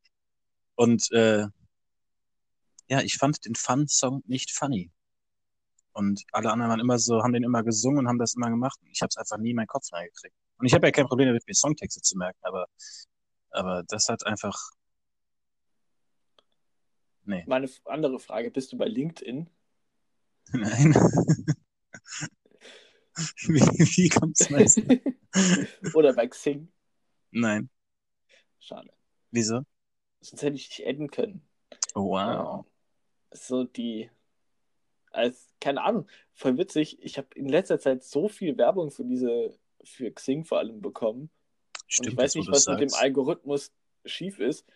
Und äh, ja, ich fand den Fun-Song nicht funny. Und alle anderen waren immer so, haben den immer gesungen und haben das immer gemacht. Ich habe es einfach nie in meinen Kopf reingekriegt. Und ich habe ja kein Problem damit, mir Songtexte zu merken, aber, aber das hat einfach. Nee. Meine andere Frage, bist du bei LinkedIn? *laughs* Nein. *laughs* wie, wie kommt's meinst du? *laughs* Oder bei Xing? Nein. Schade. Wieso? Sonst hätte ich dich adden können. Oh, wow. So die, als, keine Ahnung, voll witzig. Ich habe in letzter Zeit so viel Werbung für diese, für Xing vor allem bekommen. Stimmt, und ich weiß nicht, was mit dem sagst. Algorithmus schief ist,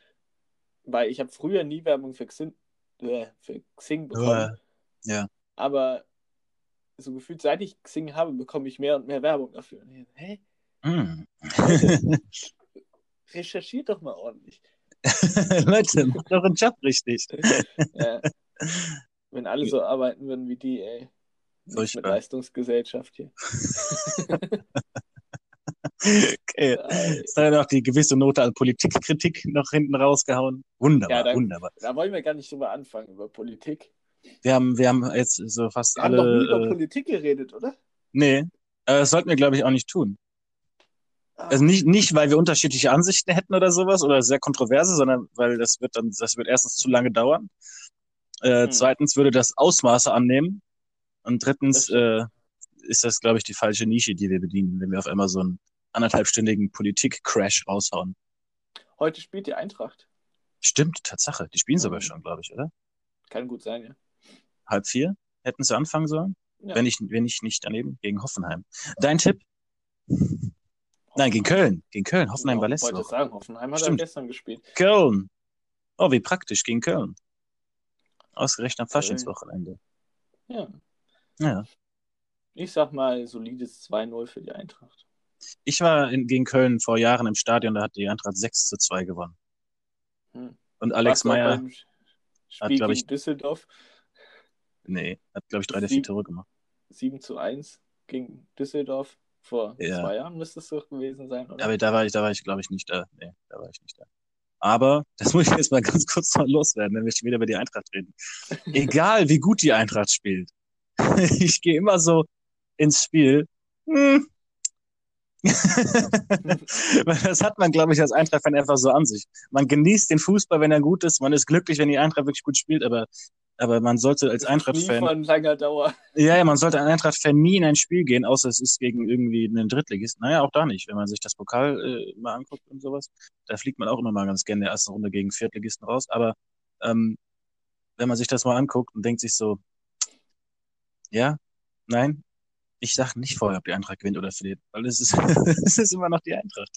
weil ich habe früher nie Werbung für Xing, äh, für Xing bekommen. Äh, ja. Aber so gefühlt, seit ich Xing habe, bekomme ich mehr und mehr Werbung dafür. Und Hä? Hm. Recherchiert doch mal ordentlich. *laughs* Leute, macht euren Job richtig. *laughs* Ja. Wenn alle so arbeiten würden wie die, ey. Mit. Leistungsgesellschaft hier. Okay. *laughs* Ey. Ist da noch die gewisse Note an Politikkritik noch hinten rausgehauen? Wunderbar, Ja, da- wunderbar. Da wollen wir gar nicht drüber anfangen, über Politik. Wir haben, wir haben jetzt so fast Wir haben noch nie über alle. Äh, Politik geredet, oder? nee, das sollten wir, glaube ich, auch nicht tun. Ah, Also nicht, nicht, weil wir unterschiedliche Ansichten hätten oder sowas oder sehr kontroverse, sondern weil das wird dann, das wird erstens zu lange dauern. Äh, Hm. Zweitens würde das Ausmaße annehmen. Und drittens äh, ist das, glaube ich, die falsche Nische, die wir bedienen, wenn wir auf einmal so einen anderthalbstündigen Politik-Crash raushauen. Heute spielt die Eintracht. Stimmt, Tatsache. Die spielen sogar Mhm. schon, glaube ich, oder? Kann gut sein, ja. Halb vier hätten sie anfangen sollen, Ja. wenn ich, wenn ich nicht daneben gegen Hoffenheim. Dein Tipp? Nein, gegen Köln. Gegen Köln. Hoffenheim war Ich letzte wollte Woche. sagen, Hoffenheim hat Stimmt. gestern gespielt. Köln. Oh, wie praktisch gegen Köln. Ausgerechnet am Faschingswochenende. Ja. Ja. Ich sag mal, solides 2-0 für die Eintracht. Ich war in, gegen Köln vor Jahren im Stadion, da hat die Eintracht 6 zu 2 gewonnen. Hm. Und Alex Meyer, beim Spiel glaub gegen ich- Düsseldorf nee, hat, glaube ich, drei der vier Tore gemacht. 7 zu 1 gegen Düsseldorf. Vor Ja. zwei Jahren müsste es doch gewesen sein, oder? Aber da war ich, da war ich, glaube ich, nicht da. Nee, da war ich nicht da. Aber, das muss ich jetzt mal *laughs* ganz kurz mal loswerden, wenn wir schon wieder über die Eintracht reden. Egal, wie gut die Eintracht spielt. *laughs* Ich gehe immer so ins Spiel. Hm. *laughs* Das hat man, glaube ich, als Eintracht-Fan einfach so an sich. Man genießt den Fußball, wenn er gut ist. Man ist glücklich, wenn die Eintracht wirklich gut spielt. Aber, aber man sollte als Eintracht-Fan von langer Dauer. Ja, ja, man sollte als Eintracht-Fan nie in ein Spiel gehen, außer es ist gegen irgendwie einen Drittligisten. Naja, auch da nicht. Wenn man sich das Pokal äh, mal anguckt und sowas, da fliegt man auch immer mal ganz gerne in der ersten Runde gegen Viertligisten raus. Aber ähm, wenn man sich das mal anguckt und denkt sich so, ja, nein, ich sag nicht vorher, ob die Eintracht gewinnt oder verliert, weil es ist, *laughs* es ist immer noch die Eintracht.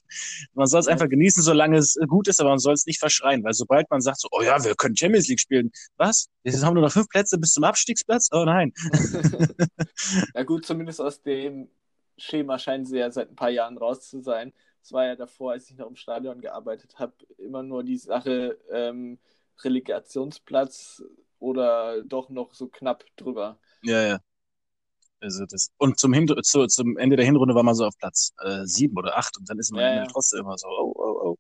Man soll es einfach genießen, solange es äh, gut ist, aber man soll es nicht verschreien, weil sobald man sagt so, oh ja, wir können Champions League spielen, was? Jetzt haben wir nur noch fünf Plätze bis zum Abstiegsplatz? Oh nein. *laughs* *laughs* ja gut, zumindest aus dem Schema scheinen sie ja seit ein paar Jahren raus zu sein. Es war ja davor, als ich noch im Stadion gearbeitet habe, immer nur die Sache ähm, Relegationsplatz oder doch noch so knapp drüber. Ja, ja. Also das, und zum, Hin zu, zum Ende der Hinrunde war man so auf Platz äh, sieben oder acht und dann ist man Ja, ja. trotzdem immer so, oh, oh, oh.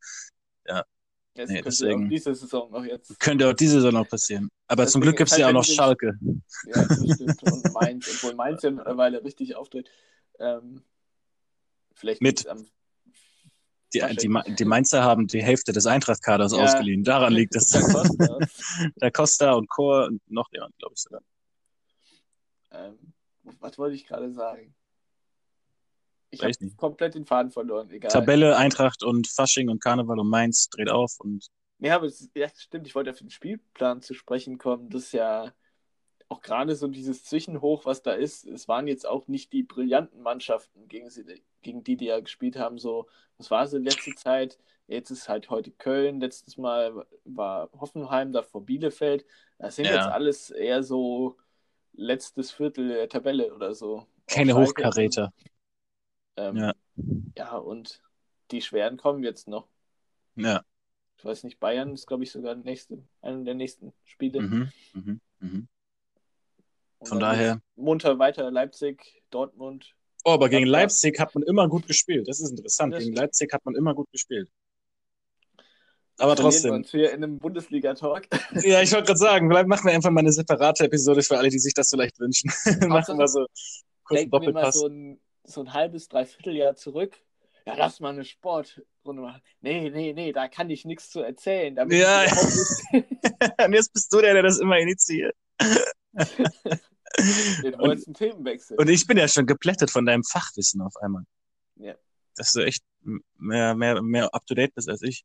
Jetzt Nee, könnte deswegen- auch diese Saison noch jetzt. Könnte auch diese Saison noch passieren. Aber zum Deswegen Glück gibt's ist ja auch halt noch mit dem- Schalke. Ja, das stimmt. Und Mainz, obwohl Mainz ja mittlerweile richtig auftritt. Ähm, vielleicht Mit- am Die, die, die Mainzer haben die Hälfte des Eintracht-Kaders Ja. ausgeliehen. Daran liegt es. Da Costa. Da Costa und Chor und noch jemand, glaube ich sogar. ähm, *laughs* was wollte ich gerade sagen? Ich habe komplett den Faden verloren, egal. Tabelle, Eintracht und Fasching und Karneval und Mainz dreht auf und Ja, aber es, ja, stimmt, ich wollte auf den Spielplan zu sprechen kommen. Das ist ja auch gerade so dieses Zwischenhoch, was da ist, es waren jetzt auch nicht die brillanten Mannschaften, gegen, sie, gegen die die ja gespielt haben. So, das war so letzte Zeit. Jetzt ist halt heute Köln. Letztes Mal war Hoffenheim da vor Bielefeld. Das sind Ja. jetzt alles eher so letztes Viertel der Tabelle oder so. Keine. Hochkaräter. Ähm, Ja. ja, und die schweren kommen jetzt noch. Ja. Ich weiß nicht, Bayern ist, glaube ich, sogar nächste, einer der nächsten Spiele. Mhm. Mhm. Mhm. Von daher. Munter weiter, Leipzig, Dortmund. Oh, aber gegen. Leipzig hat man immer gut gespielt. Das ist interessant. Das gegen. Leipzig hat man immer gut gespielt. Aber Verlieren wir trotzdem. uns hier in einem Bundesliga-Talk. *laughs* Ja, ich wollte gerade sagen, vielleicht machen wir einfach mal eine separate Episode für alle, die sich das vielleicht wünschen. *laughs* machen wir so kurz einen wir mal Doppelpass. so ein, so ein halbes, dreiviertel Jahr zurück. Ja, lass mal eine Sportrunde machen. Nee, nee, nee, da kann ich nichts zu erzählen. Ja. *laughs* Und jetzt bist du der, der das immer initiiert. den Und, Themenwechsel. und ich bin ja schon geplättet von deinem Fachwissen auf einmal. Ja. Dass du echt mehr, mehr, mehr up to date bist als ich.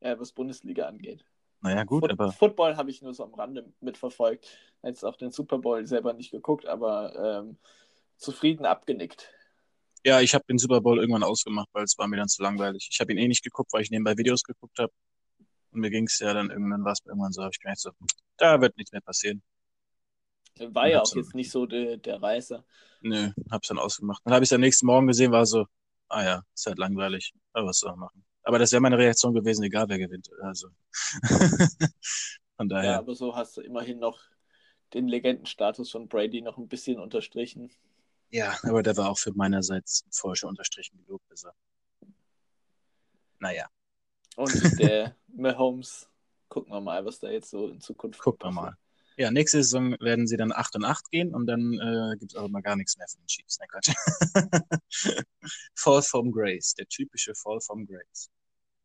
Ja, was Bundesliga angeht. Naja, gut, Foot aber Football habe ich nur so am Rande mitverfolgt. Jetzt auch den Super Bowl selber nicht geguckt, aber ähm, zufrieden abgenickt. ja, ich habe den Super Bowl irgendwann ausgemacht, weil es war mir dann zu langweilig. Ich habe ihn eh nicht geguckt, weil ich nebenbei Videos geguckt habe. Und mir ging es ja dann irgendwann, war es irgendwann so, habe ich gemerkt, so, da wird nichts mehr passieren. War ja auch jetzt nicht so der, der Reißer. Nö, hab's dann ausgemacht. Dann habe ich es am nächsten Morgen gesehen, war so, ah ja, ist halt langweilig. Aber was soll man machen? Aber das wäre meine Reaktion gewesen, egal wer gewinnt. Also. *laughs* Von Ja, daher. aber so hast du immerhin noch den Legendenstatus von Brady noch ein bisschen unterstrichen. Ja, aber der war auch für meinerseits vorher schon unterstrichen genug. Also. Naja, Und der *laughs* Mahomes, gucken wir mal, was da jetzt so in Zukunft gucken wir mal. Ja, nächste Saison werden sie dann 8 und 8 gehen und dann äh, gibt's auch immer gar nichts mehr von den Chiefs. Nein, Quatsch. *laughs* Fall from Grace, der typische Fall from Grace.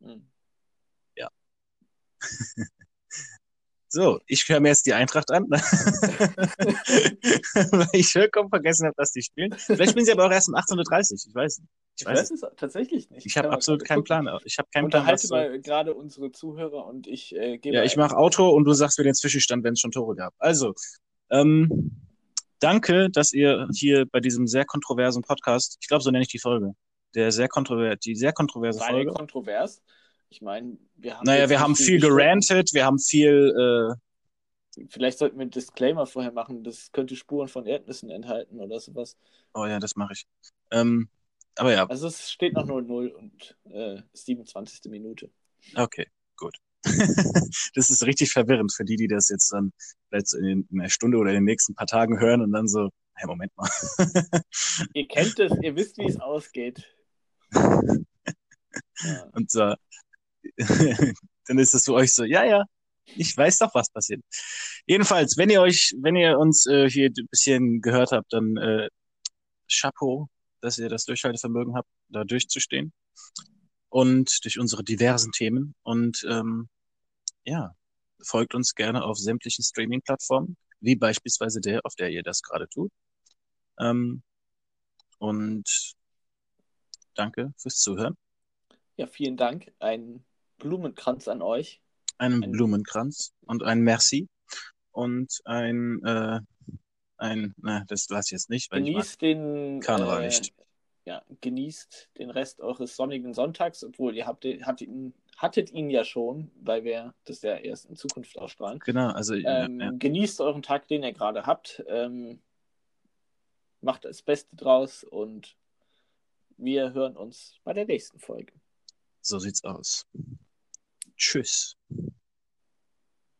Hm. So, ich höre mir jetzt die Eintracht an, *laughs* weil ich vollkommen vergessen habe, dass die spielen. Vielleicht spielen sie aber auch erst um 18.30 Uhr, ich weiß nicht. Ich weiß es tatsächlich nicht. Ich habe absolut keinen. Plan. Ich habe keinen Plan, Unterhalte mal gerade unsere Zuhörer und ich äh, gebe Ja, ich mache Auto und du sagst mir den Zwischenstand, wenn es schon Tore gab. Also, ähm, danke, dass ihr hier bei diesem sehr kontroversen Podcast, ich glaube, so nenne ich die Folge, der sehr kontrover die sehr kontroverse der Folge. kontrovers? Ich meine, wir haben. Naja, wir haben viel gerantet, wir haben viel, Vielleicht sollten wir einen Disclaimer vorher machen, das könnte Spuren von Erdnüssen enthalten oder sowas. äh, oh ja, das mache ich. Ähm, aber ja, Also es steht noch 0-0 und äh, 27. Minute. okay, gut. *laughs* das ist richtig verwirrend für die, die das jetzt dann vielleicht so in, in einer Stunde oder in den nächsten paar Tagen hören und dann so, hey, Moment mal. Ihr kennt es, ihr wisst, wie es ausgeht. *laughs* Ja. Und so, *laughs* dann ist es für euch so, ja, ja, ich weiß doch, was passiert. Jedenfalls, wenn ihr euch, wenn ihr uns äh, hier ein bisschen gehört habt, dann äh, Chapeau, dass ihr das Durchhaltevermögen habt, da durchzustehen. Und durch unsere diversen Themen. Und ähm, ja, folgt uns gerne auf sämtlichen Streaming-Plattformen, wie beispielsweise der, auf der ihr das gerade tut. Ähm, und danke fürs Zuhören. ja, vielen Dank. Ein Blumenkranz an euch. einen Ein- Blumenkranz und ein Merci und ein, äh, ein, na, das lasse ich jetzt nicht, weil Genießt den Karneval äh, nicht. Ja, genießt den Rest eures sonnigen Sonntags, obwohl ihr habt, hattet, ihn, hattet ihn ja schon, weil wir das ja erst in Zukunft ausstrahlen. ich genau, also, ja, Ähm, ja. Genießt euren Tag, den ihr gerade habt. Ähm, macht das Beste draus und wir hören uns bei der nächsten Folge. so sieht's aus. truce